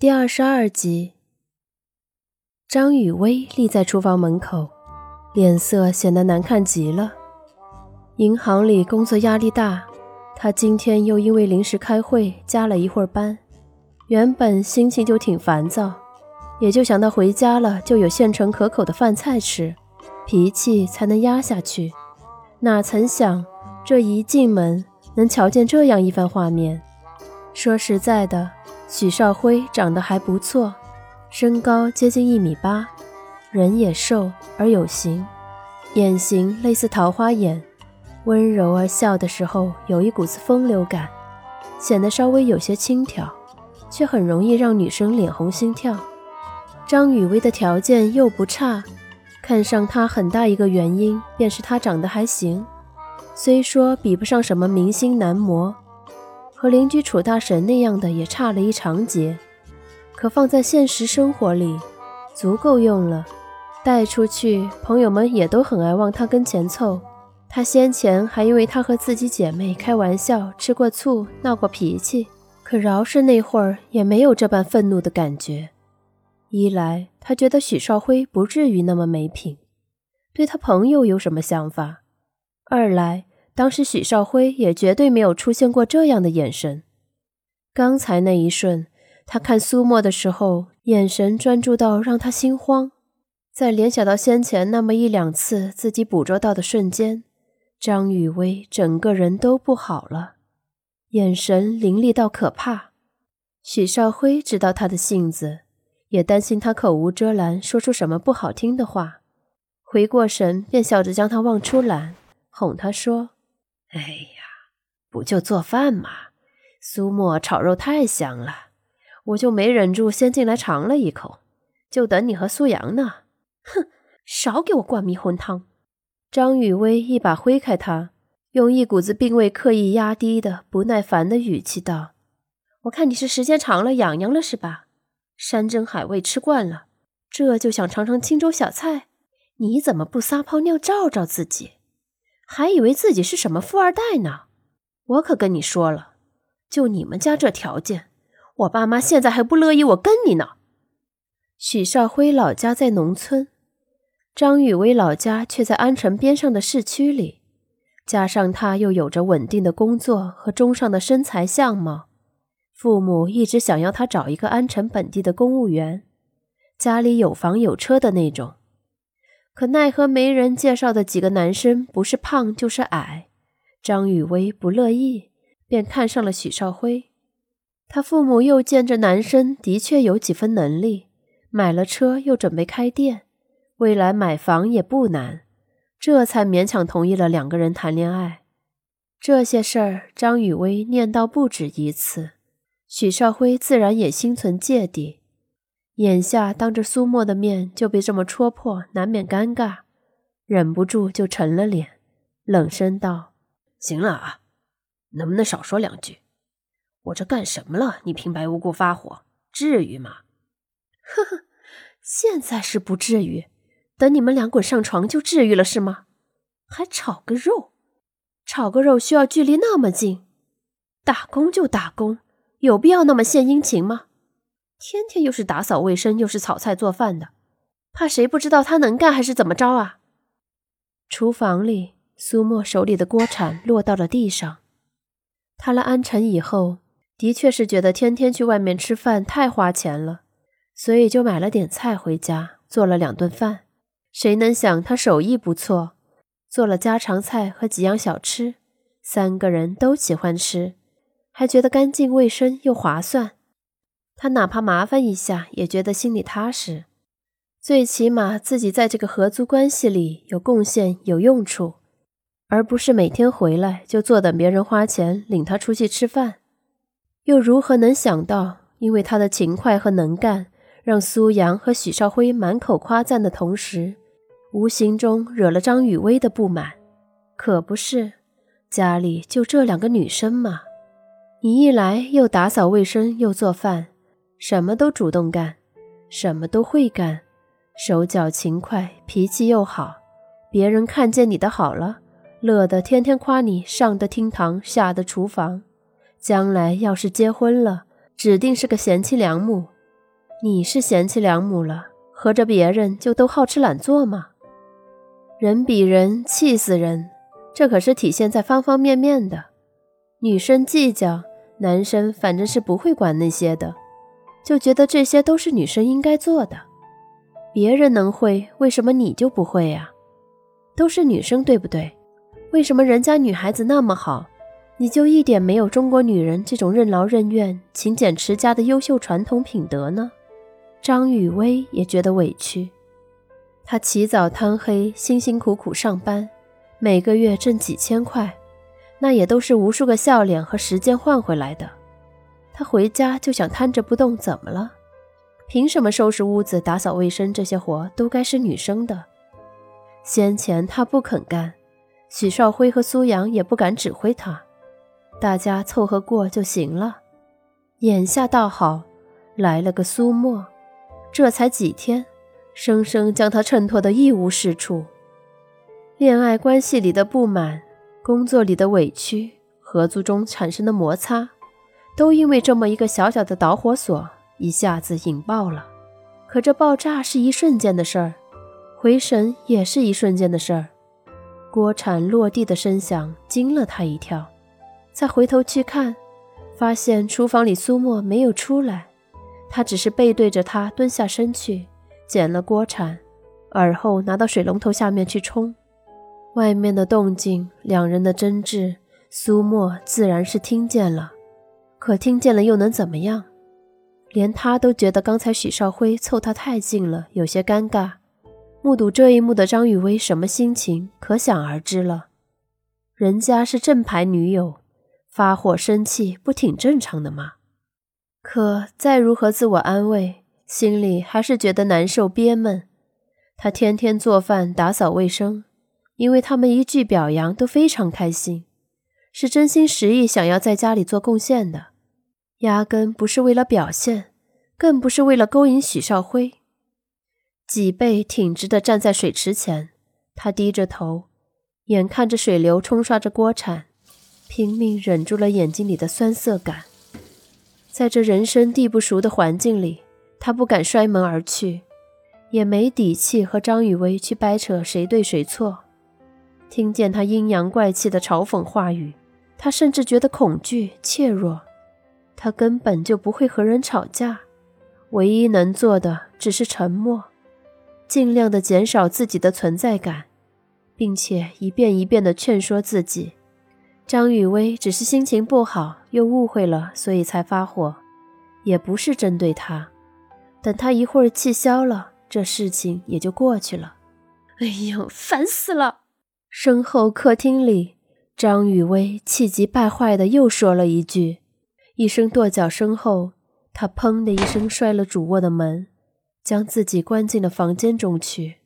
第二十二集，张雨薇立在厨房门口，脸色显得难看极了。银行里工作压力大，她今天又因为临时开会加了一会儿班，原本心情就挺烦躁，也就想到回家了就有现成可口的饭菜吃，脾气才能压下去。哪曾想，这一进门能瞧见这样一番画面。说实在的。许少辉长得还不错，身高接近一米八，人也瘦而有型，眼型类似桃花眼，温柔而笑的时候有一股子风流感，显得稍微有些轻佻，却很容易让女生脸红心跳。张雨薇的条件又不差，看上她很大一个原因便是她长得还行，虽说比不上什么明星男模。和邻居楚大神那样的也差了一长截，可放在现实生活里，足够用了。带出去，朋友们也都很爱往他跟前凑。他先前还因为他和自己姐妹开玩笑、吃过醋、闹过脾气，可饶是那会儿也没有这般愤怒的感觉。一来，他觉得许少辉不至于那么没品，对他朋友有什么想法；二来。当时许少辉也绝对没有出现过这样的眼神。刚才那一瞬，他看苏沫的时候，眼神专注到让他心慌。再联想到先前那么一两次自己捕捉到的瞬间，张雨薇整个人都不好了，眼神凌厉到可怕。许少辉知道他的性子，也担心他口无遮拦说出什么不好听的话，回过神便笑着将他望出来，哄他说。哎呀，不就做饭吗？苏沫炒肉太香了，我就没忍住先进来尝了一口，就等你和苏阳呢。哼，少给我灌迷魂汤！张雨薇一把挥开他，用一股子并未刻意压低的不耐烦的语气道：“我看你是时间长了痒痒了是吧？山珍海味吃惯了，这就想尝尝青州小菜？你怎么不撒泡尿照照自己？”还以为自己是什么富二代呢，我可跟你说了，就你们家这条件，我爸妈现在还不乐意我跟你呢。许少辉老家在农村，张雨薇老家却在安城边上的市区里，加上他又有着稳定的工作和中上的身材相貌，父母一直想要他找一个安城本地的公务员，家里有房有车的那种。可奈何没人介绍的几个男生，不是胖就是矮。张雨薇不乐意，便看上了许少辉。他父母又见这男生的确有几分能力，买了车又准备开店，未来买房也不难，这才勉强同意了两个人谈恋爱。这些事儿，张雨薇念叨不止一次，许少辉自然也心存芥蒂。眼下当着苏沫的面就被这么戳破，难免尴尬，忍不住就沉了脸，冷声道：“行了啊，能不能少说两句？我这干什么了？你平白无故发火，至于吗？”“呵呵，现在是不至于，等你们俩滚上床就至于了，是吗？还炒个肉，炒个肉需要距离那么近？打工就打工，有必要那么献殷勤吗？”天天又是打扫卫生，又是炒菜做饭的，怕谁不知道他能干还是怎么着啊？厨房里，苏沫手里的锅铲落到了地上。他来安城以后，的确是觉得天天去外面吃饭太花钱了，所以就买了点菜回家做了两顿饭。谁能想他手艺不错，做了家常菜和几样小吃，三个人都喜欢吃，还觉得干净卫生又划算。他哪怕麻烦一下，也觉得心里踏实。最起码自己在这个合租关系里有贡献、有用处，而不是每天回来就坐等别人花钱领他出去吃饭。又如何能想到，因为他的勤快和能干，让苏阳和许少辉满口夸赞的同时，无形中惹了张雨薇的不满？可不是，家里就这两个女生嘛，你一来又打扫卫生，又做饭。什么都主动干，什么都会干，手脚勤快，脾气又好。别人看见你的好了，乐得天天夸你上得厅堂，下得厨房。将来要是结婚了，指定是个贤妻良母，你是贤妻良母了，合着别人就都好吃懒做吗？人比人气死人，这可是体现在方方面面的。女生计较，男生反正是不会管那些的，就觉得这些都是女生应该做的。别人能会，为什么你就不会呀？都是女生，对不对？为什么人家女孩子那么好，你就一点没有中国女人这种任劳任怨、勤俭持家的优秀传统品德呢？张雨薇也觉得委屈，她起早贪黑，辛辛苦苦上班，每个月挣几千块，那也都是无数个笑脸和时间换回来的。他回家就想瘫着不动，怎么了？凭什么收拾屋子、打扫卫生这些活都该是女生的？先前她不肯干，许少辉和苏阳也不敢指挥她，大家凑合过就行了。眼下倒好，来了个苏沫。这才几天，生生将他衬托得一无是处。恋爱关系里的不满，工作里的委屈，合租中产生的摩擦，都因为这么一个小小的导火索，一下子引爆了。可这爆炸是一瞬间的事儿，回神也是一瞬间的事儿。锅铲落地的声响惊了他一跳，再回头去看，发现厨房里苏沫没有出来。他只是背对着他蹲下身去，捡了锅铲，而后拿到水龙头下面去冲。外面的动静，两人的争执，苏沫自然是听见了。可听见了又能怎么样？连他都觉得刚才许少辉凑他太近了，有些尴尬。目睹这一幕的张雨薇什么心情，可想而知了。人家是正牌女友，发火生气不挺正常的吗？可再如何自我安慰，心里还是觉得难受憋闷。他天天做饭、打扫卫生，因为他们一句表扬都非常开心，是真心实意想要在家里做贡献的，压根不是为了表现，更不是为了勾引许少辉。脊背挺直的站在水池前，他低着头，眼看着水流冲刷着锅铲，拼命忍住了眼睛里的酸涩感。在这人生地不熟的环境里，他不敢摔门而去，也没底气和张雨薇去掰扯谁对谁错。听见他阴阳怪气的嘲讽话语，他甚至觉得恐惧怯弱。他根本就不会和人吵架，唯一能做的只是沉默，尽量的减少自己的存在感，并且一遍一遍的劝说自己。张雨薇只是心情不好，又误会了，所以才发火，也不是针对他。等他一会儿气消了，这事情也就过去了。哎呦，烦死了！身后客厅里，张雨薇气急败坏的又说了一句，一声跺脚声后，他砰的一声摔了主卧的门，将自己关进了房间中去。